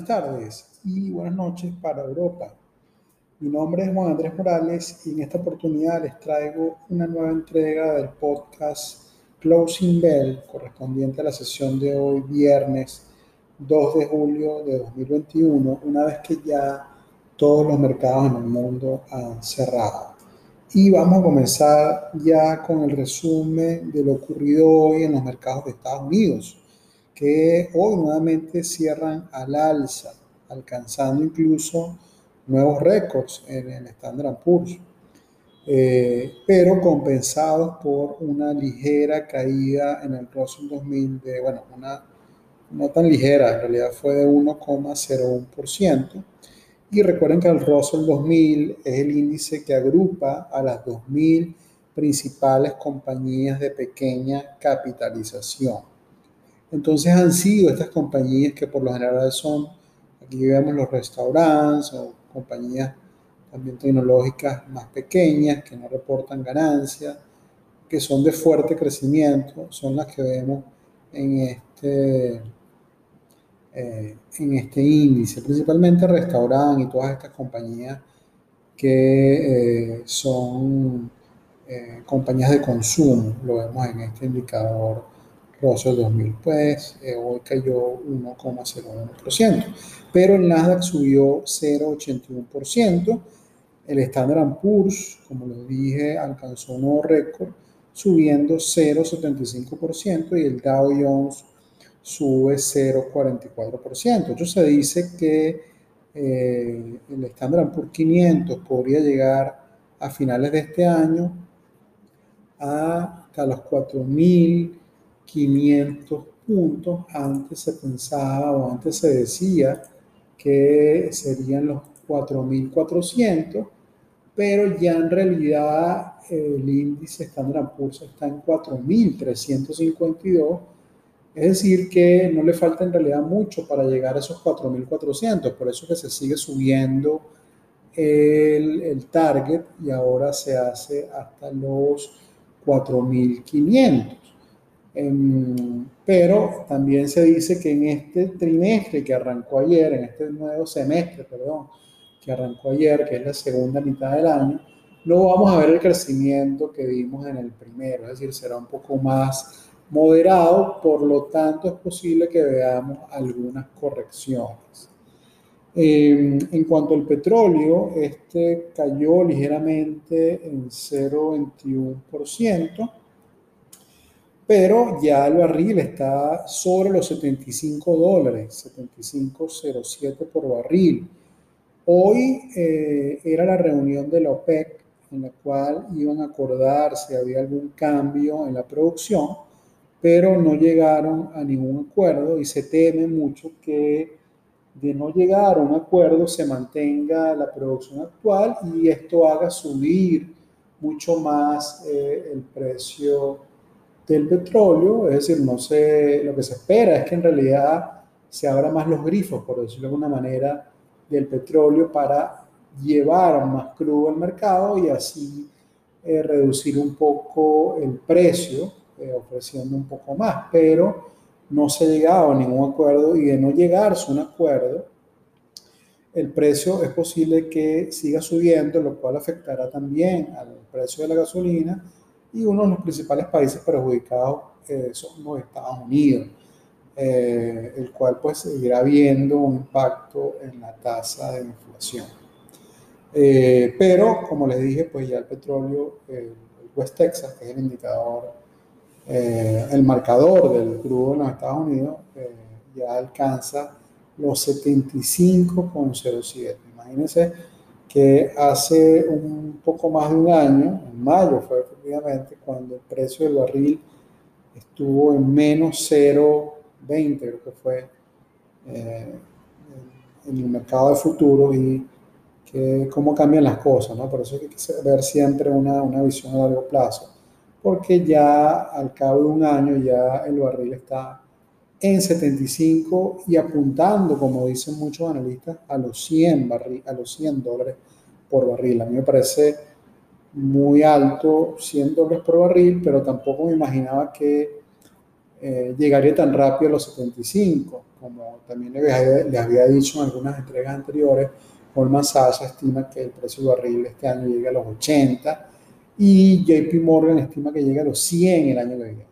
buenas tardes y buenas noches para Europa. Mi nombre es Juan Andrés Morales y en esta oportunidad les traigo una nueva entrega del podcast Closing Bell correspondiente a la sesión de hoy, viernes 2 de julio de 2021, una vez que ya todos los mercados en el mundo han cerrado. Y vamos a comenzar ya con el resumen de lo ocurrido hoy en los mercados de Estados Unidos que hoy nuevamente cierran al alza, alcanzando incluso nuevos récords en el Standard Poor's, eh, pero compensados por una ligera caída en el Russell 2000 de, bueno, una no tan ligera, en realidad fue de 1,01%. Y recuerden que el Russell 2000 es el índice que agrupa a las 2.000 principales compañías de pequeña capitalización. Entonces han sido estas compañías que por lo general son, aquí vemos los restaurantes o compañías también tecnológicas más pequeñas que no reportan ganancias, que son de fuerte crecimiento, son las que vemos en este, eh, en este índice, principalmente restaurantes y todas estas compañías que eh, son eh, compañías de consumo, lo vemos en este indicador Russell 2000, pues eh, hoy cayó 1,01%, pero el Nasdaq subió 0,81%, el Standard Poor's, como les dije, alcanzó un nuevo récord, subiendo 0,75% y el Dow Jones sube 0,44%. Entonces se dice que eh, el Standard Poor's 500 podría llegar a finales de este año hasta los 4.000 500 puntos. Antes se pensaba o antes se decía que serían los 4.400, pero ya en realidad el índice Standard Poor's está en 4.352, es decir, que no le falta en realidad mucho para llegar a esos 4.400, por eso que se sigue subiendo el, el target y ahora se hace hasta los 4.500. Em, pero también se dice que en este trimestre que arrancó ayer, en este nuevo semestre, perdón, que arrancó ayer, que es la segunda mitad del año, no vamos a ver el crecimiento que vimos en el primero, es decir, será un poco más moderado, por lo tanto es posible que veamos algunas correcciones. Em, en cuanto al petróleo, este cayó ligeramente en 0,21% pero ya el barril está sobre los 75 dólares, 75.07 por barril. Hoy eh, era la reunión de la OPEC en la cual iban a acordar si había algún cambio en la producción, pero no llegaron a ningún acuerdo y se teme mucho que de no llegar a un acuerdo se mantenga la producción actual y esto haga subir mucho más eh, el precio del petróleo, es decir, no sé, lo que se espera es que en realidad se abran más los grifos, por decirlo de alguna manera, del petróleo para llevar más crudo al mercado y así eh, reducir un poco el precio, eh, ofreciendo un poco más, pero no se ha llegado a ningún acuerdo y de no llegarse a un acuerdo, el precio es posible que siga subiendo, lo cual afectará también al precio de la gasolina y uno de los principales países perjudicados eh, son los Estados Unidos, eh, el cual pues seguirá viendo un impacto en la tasa de inflación. Eh, pero, como les dije, pues ya el petróleo, el West Texas, que es el indicador, el marcador del crudo en los Estados Unidos, ya alcanza los 75,07. Imagínense que hace un poco más de un año, en mayo fue efectivamente, cuando el precio del barril estuvo en menos 0,20, creo que fue, eh, en el mercado de futuro y que cómo cambian las cosas, ¿no? Por eso hay que ver siempre una, una visión a largo plazo, porque ya al cabo de un año ya el barril está en 75 y apuntando, como dicen muchos analistas, a los 100, barril, a los 100 dólares por barril. A mí me parece muy alto, 100 dólares por barril, pero tampoco me imaginaba que eh, llegaría tan rápido a los 75, como también le había, había dicho en algunas entregas anteriores, Goldman Sachs estima que el precio del barril este año llegue a los 80 y JP Morgan estima que llegue a los 100 el año que viene.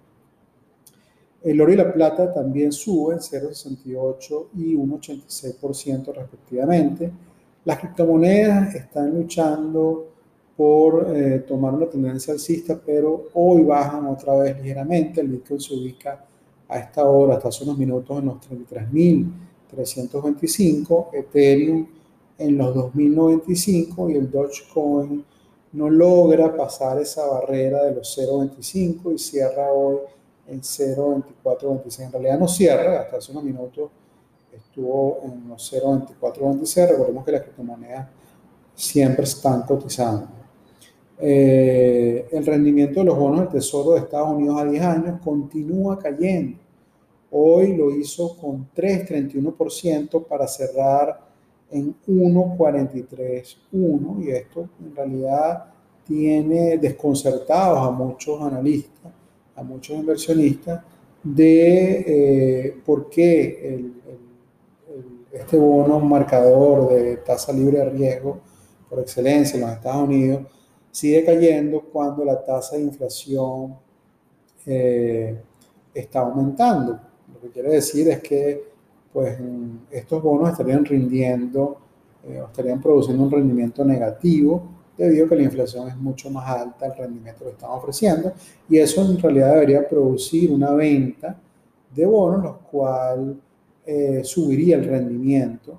El oro y la plata también suben 0,68 y 1,86% respectivamente. Las criptomonedas están luchando por eh, tomar una tendencia alcista, pero hoy bajan otra vez ligeramente. El Bitcoin se ubica a esta hora, hasta hace unos minutos, en los 33.325, Ethereum en los 2.095 y el Dogecoin no logra pasar esa barrera de los 0.25 y cierra hoy en 0.2426. En realidad no cierra, hasta hace unos minutos estuvo en los 0.2426. Recordemos que las criptomonedas siempre están cotizando. Eh, el rendimiento de los bonos del Tesoro de Estados Unidos a 10 años continúa cayendo. Hoy lo hizo con 3,31% para cerrar en 1,43,1 y esto en realidad tiene desconcertados a muchos analistas, a muchos inversionistas de eh, por qué este bono marcador de tasa libre de riesgo por excelencia en los Estados Unidos sigue cayendo cuando la tasa de inflación eh, está aumentando. Lo que quiere decir es que pues, estos bonos estarían rindiendo eh, estarían produciendo un rendimiento negativo debido a que la inflación es mucho más alta el rendimiento que están ofreciendo. Y eso en realidad debería producir una venta de bonos, lo cual eh, subiría el rendimiento,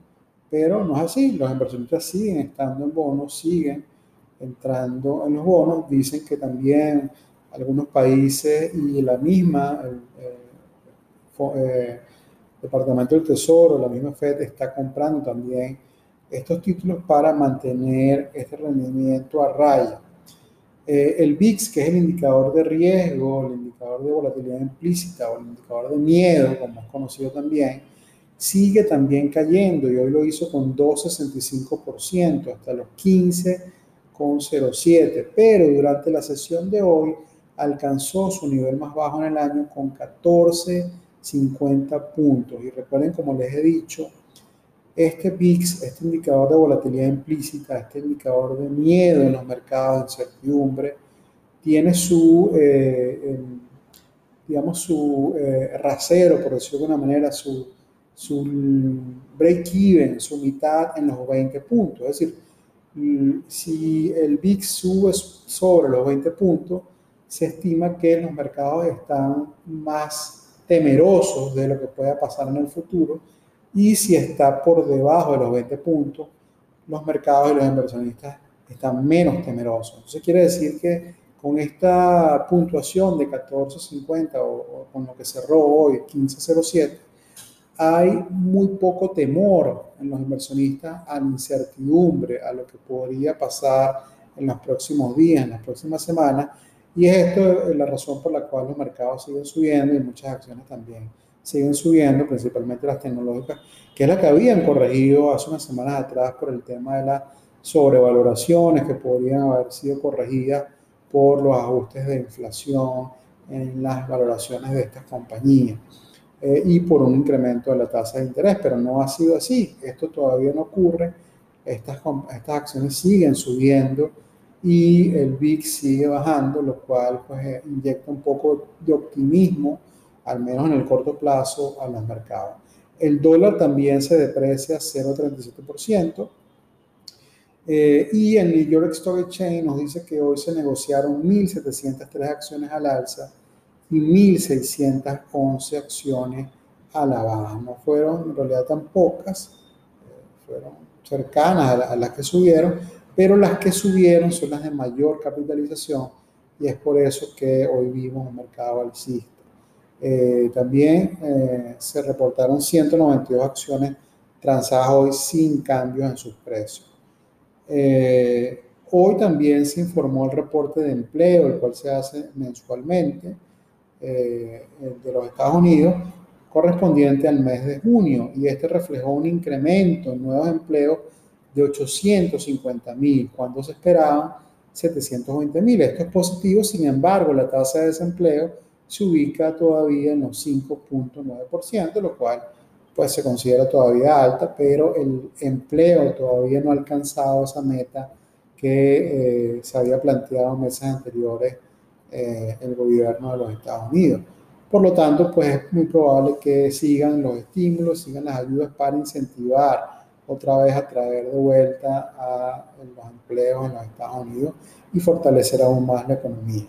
pero no es así, los inversionistas siguen estando en bonos, siguen entrando en los bonos. Dicen que también algunos países y la misma el, eh, Departamento del Tesoro, la misma Fed está comprando también estos títulos para mantener este rendimiento a raya. Eh, el VIX, que es el indicador de riesgo, el indicador de volatilidad implícita o el indicador de miedo, como es conocido también, sigue también cayendo y hoy lo hizo con 2,65% hasta los 15 con 0,7, pero durante la sesión de hoy alcanzó su nivel más bajo en el año con 14,50 puntos. Y recuerden, como les he dicho, este VIX, este indicador de volatilidad implícita, este indicador de miedo en los mercados, de incertidumbre, tiene su, eh, digamos, su eh, rasero, por decirlo de una manera, su, su break-even, su mitad en los 20 puntos. Es decir, si el VIX sube sobre los 20 puntos, se estima que los mercados están más temerosos de lo que pueda pasar en el futuro y si está por debajo de los 20 puntos, los mercados y los inversionistas están menos temerosos. Entonces quiere decir que con esta puntuación de 14.50 o, o con lo que cerró hoy 15.07, hay muy poco temor en los inversionistas a la incertidumbre, a lo que podría pasar en los próximos días, en las próximas semanas. Y es esto la razón por la cual los mercados siguen subiendo y muchas acciones también siguen subiendo, principalmente las tecnológicas, que es la que habían corregido hace unas semanas atrás por el tema de las sobrevaloraciones que podrían haber sido corregidas por los ajustes de inflación en las valoraciones de estas compañías. Eh, y por un incremento de la tasa de interés, pero no ha sido así. Esto todavía no ocurre. Estas, estas acciones siguen subiendo y el VIX sigue bajando, lo cual pues, eh, inyecta un poco de optimismo, al menos en el corto plazo, a los mercados. El dólar también se deprecia 0,37%. Eh, y el New York Stock Exchange nos dice que hoy se negociaron 1.703 acciones al alza y 1.611 acciones a la baja. No fueron en realidad tan pocas, eh, fueron cercanas a, las que subieron, pero las que subieron son las de mayor capitalización y es por eso que hoy vimos un mercado alcista. Eh, también eh, se reportaron 192 acciones transadas hoy sin cambios en sus precios. hoy también se informó el reporte de empleo, el cual se hace mensualmente eh, de los Estados Unidos correspondiente al mes de junio y este reflejó un incremento en nuevos empleos de 850 mil cuando se esperaban 720 mil. Esto es positivo, sin embargo, la tasa de desempleo se ubica todavía en los 5.9%, lo cual pues se considera todavía alta, pero el empleo todavía no ha alcanzado esa meta que eh, se había planteado en meses anteriores eh, el gobierno de los Estados Unidos. Por lo tanto, pues es muy probable que sigan los estímulos, sigan las ayudas para incentivar otra vez a traer de vuelta a los empleos en los Estados Unidos y fortalecer aún más la economía.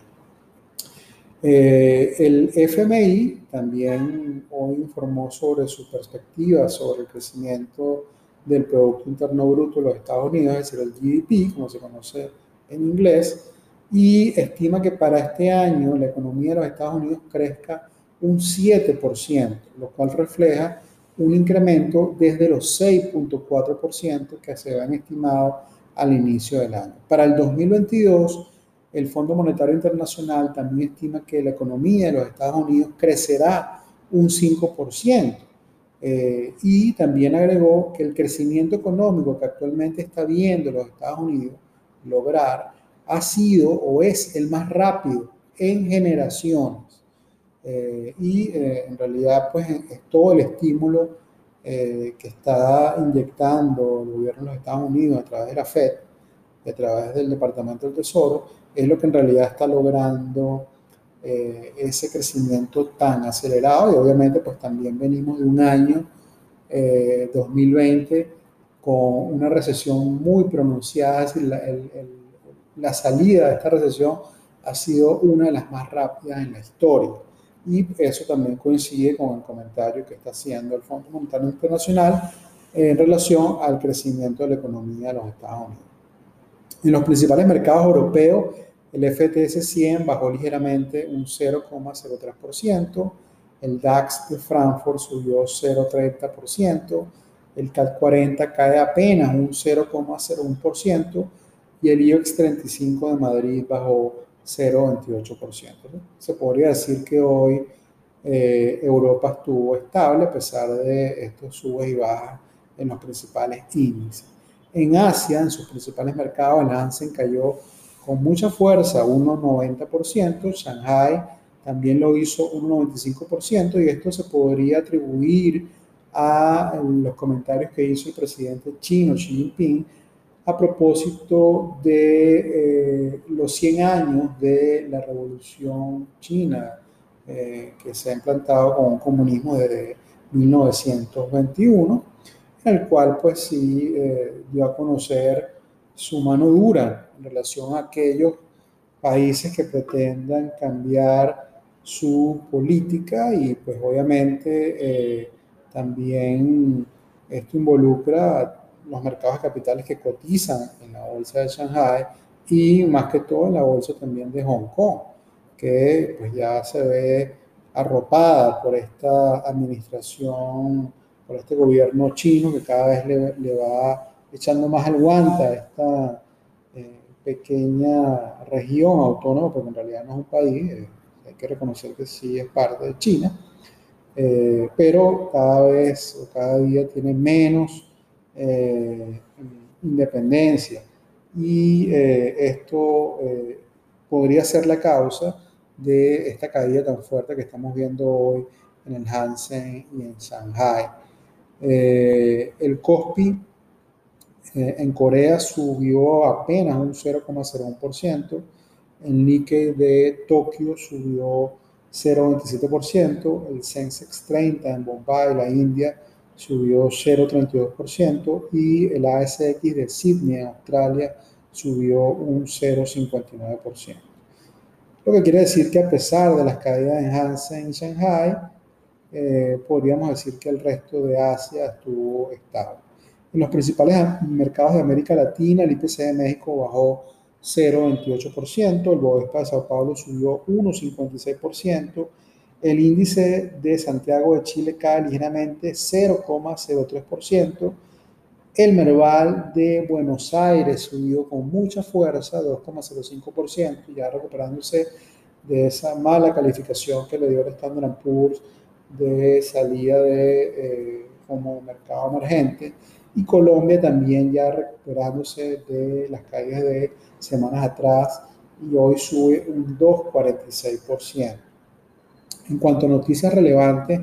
Eh, el FMI también hoy informó sobre su perspectiva sobre el crecimiento del Producto Interno Bruto de los Estados Unidos, es decir, el GDP, como se conoce en inglés, y estima que para este año la economía de los Estados Unidos crezca un 7%, lo cual refleja un incremento desde los 6.4% que se habían estimado al inicio del año. Para el 2022, el Fondo Monetario Internacional también estima que la economía de los Estados Unidos crecerá un 5%. Eh, y también agregó que el crecimiento económico que actualmente está viendo los Estados Unidos lograr ha sido o es el más rápido en generaciones. Eh, y eh, en realidad pues es todo el estímulo que está inyectando el gobierno de los Estados Unidos a través de la FED, a través del Departamento del Tesoro, es lo que en realidad está logrando eh, ese crecimiento tan acelerado y obviamente pues también venimos de un año 2020 eh, con una recesión muy pronunciada, la salida de esta recesión ha sido una de las más rápidas en la historia. Y eso también coincide con el comentario que está haciendo el Fondo Monetario Internacional en relación al crecimiento de la economía de los Estados Unidos. En los principales mercados europeos, el FTS 100 bajó ligeramente un 0,03%, el DAX de Frankfurt subió 0,30%, el CAC 40 cae apenas un 0,01% y el IOX 35 de Madrid bajó 0,28%. Se podría decir que hoy eh, Europa estuvo estable a pesar de estos subes y bajas en los principales índices. En Asia, en sus principales mercados, el Hansen cayó con mucha fuerza, 1,90%. Shanghai también lo hizo 1,95% y esto se podría atribuir a los comentarios que hizo el presidente chino Xi Jinping a propósito de eh, los 100 años de la revolución china eh, que se ha implantado con un comunismo desde 1921 en el cual pues sí eh, dio a conocer su mano dura en relación a aquellos países que pretendan cambiar su política y pues obviamente también esto involucra los mercados de capitales que cotizan en la bolsa de Shanghai y más que todo en la bolsa también de Hong Kong, que pues ya se ve arropada por esta administración por este gobierno chino que cada vez le, va echando más al guante a esta eh, pequeña región autónoma, porque en realidad no es un país, eh, hay que reconocer que sí es parte de China, eh, pero cada vez o cada día tiene menos independencia y esto podría ser la causa de esta caída tan fuerte que estamos viendo hoy en el Hansen y en Shanghai. Eh, el COSPI eh, en Corea subió apenas un 0,01%, el Nikkei de Tokio subió 0,27%, el Sensex 30 en Bombay, la India, subió 0,32% y el ASX de Sydney, Australia, subió un 0,59%. Lo que quiere decir que a pesar de las caídas en Hansen y Shanghai, eh, podríamos decir que el resto de Asia estuvo estable. En los principales mercados de América Latina, el IPC de México bajó 0,28%, el Bovespa de Sao Paulo subió 1,56%, el índice de Santiago de Chile cae ligeramente 0,03%, el Merval de Buenos Aires subió con mucha fuerza 2,05%, ya recuperándose de esa mala calificación que le dio el Standard Poor's de salida de, eh, como mercado emergente y Colombia también ya recuperándose de las caídas de semanas atrás y hoy sube un 2,46%. En cuanto a noticias relevantes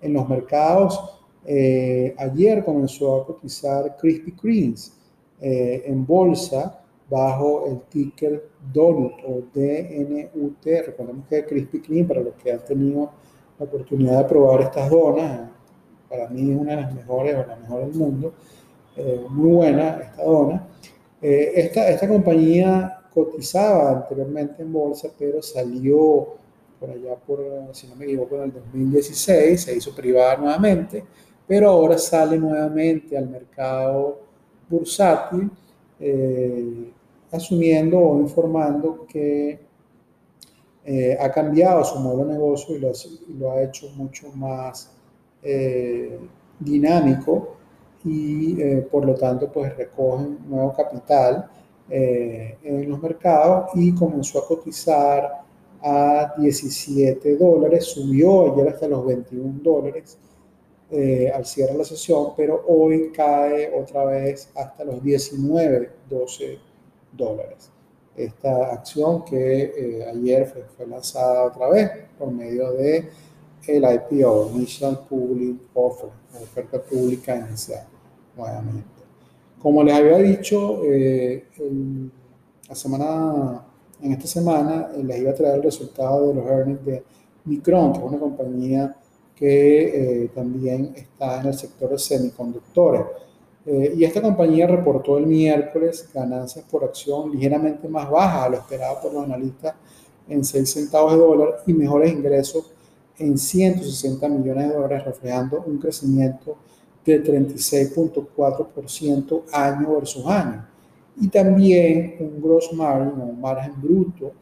en los mercados, eh, ayer comenzó a cotizar Krispy Kremes eh, en bolsa bajo el ticker DONUT o DNUT. Recordemos que Krispy Kreme, para los que han tenido la oportunidad de probar estas donas, para mí es una de las mejores o la mejor del mundo. Eh, muy buena esta dona. esta, esta compañía cotizaba anteriormente en bolsa, pero salió por allá por, si no me equivoco, en el 2016, se hizo privada nuevamente, pero ahora sale nuevamente al mercado bursátil, eh, asumiendo o informando que eh, ha cambiado su modelo de negocio y lo, ha hecho mucho más eh, dinámico y por lo tanto pues recogen nuevo capital en los mercados y comenzó a cotizar a 17 dólares, subió ayer hasta los 21 dólares eh, al cierre de la sesión, pero hoy cae otra vez hasta los 19, 12 dólares. Esta acción que eh, ayer fue, lanzada otra vez por medio de el IPO, Initial Public Offer, oferta pública inicial, nuevamente. Como les había dicho, eh, la semana en esta semana eh, les iba a traer el resultado de los earnings de Micron, que es una compañía que eh, también está en el sector de semiconductores. Eh, y esta compañía reportó el miércoles ganancias por acción ligeramente más bajas a lo esperado por los analistas en 6 centavos de dólar y mejores ingresos en 160 millones de dólares, reflejando un crecimiento de 36.4% año versus año y también un gross margin o un margen bruto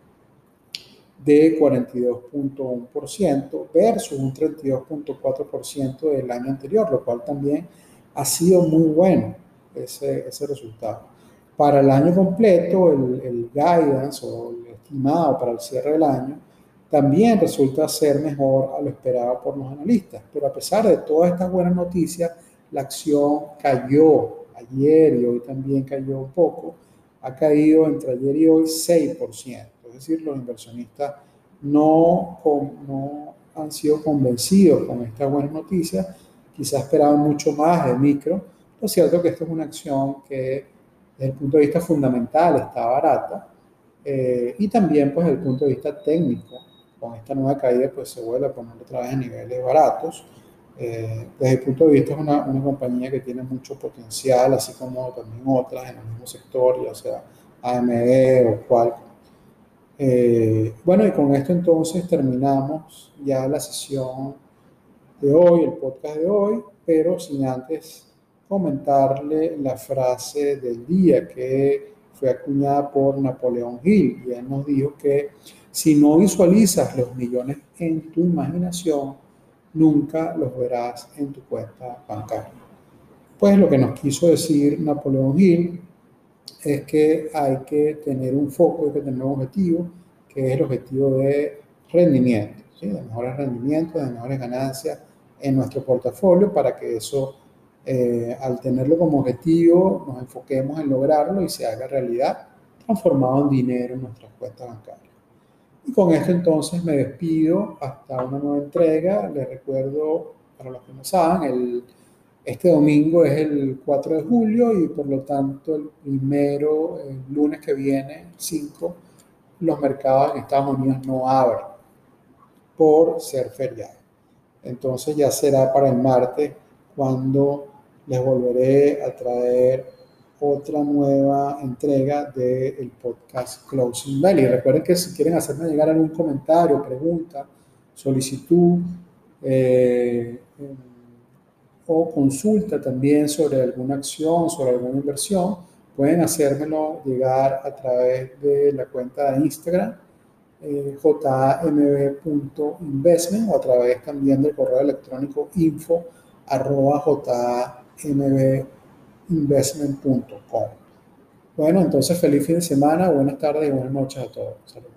de 42.1% versus un 32.4% del año anterior, lo cual también ha sido muy bueno ese, ese resultado. Para el año completo, el, el guidance o el estimado para el cierre del año también resulta ser mejor a lo esperado por los analistas. Pero a pesar de todas estas buenas noticias, la acción cayó ayer y hoy también cayó un poco, ha caído entre ayer y hoy 6%. Es decir, los inversionistas no, no han sido convencidos con esta buena noticia, quizás esperaban mucho más de micro. Lo cierto es que esta es una acción que desde el punto de vista fundamental está barata eh, y también pues desde el punto de vista técnico, con esta nueva caída pues se vuelve a poner otra vez en niveles baratos. Eh, desde el punto de vista es una, una, compañía que tiene mucho potencial, así como también otras en el mismo sector, ya sea AME o Qualcomm. Eh, bueno, y con esto entonces terminamos ya la sesión de hoy, el podcast de hoy, pero sin antes comentarle la frase del día que fue acuñada por Napoleón Hill y él nos dijo que si no visualizas los millones en tu imaginación, nunca los verás en tu cuenta bancaria. Pues lo que nos quiso decir Napoleón Hill es que hay que tener un foco, hay que tener un objetivo, que es el objetivo de rendimiento, de mejores rendimientos, de mejores ganancias en nuestro portafolio para que eso, eh, al tenerlo como objetivo, nos enfoquemos en lograrlo y se haga realidad, transformado en dinero en nuestras cuentas bancarias. Y con esto entonces me despido hasta una nueva entrega. Les recuerdo, para los que no saben, el, este domingo es el 4 de julio y por lo tanto el primero, lunes que viene, 5, los mercados en Estados Unidos no abren por ser feriado. Entonces ya será para el martes cuando les volveré a traer otra nueva entrega del podcast Closing Bell. Y recuerden que si quieren hacerme llegar algún comentario, pregunta, solicitud eh, o consulta también sobre alguna acción, sobre alguna inversión, pueden hacérmelo llegar a través de la cuenta de Instagram eh, o a través también del correo electrónico info arroba investment.com. Bueno, entonces feliz fin de semana, buenas tardes y buenas noches a todos. Saludos.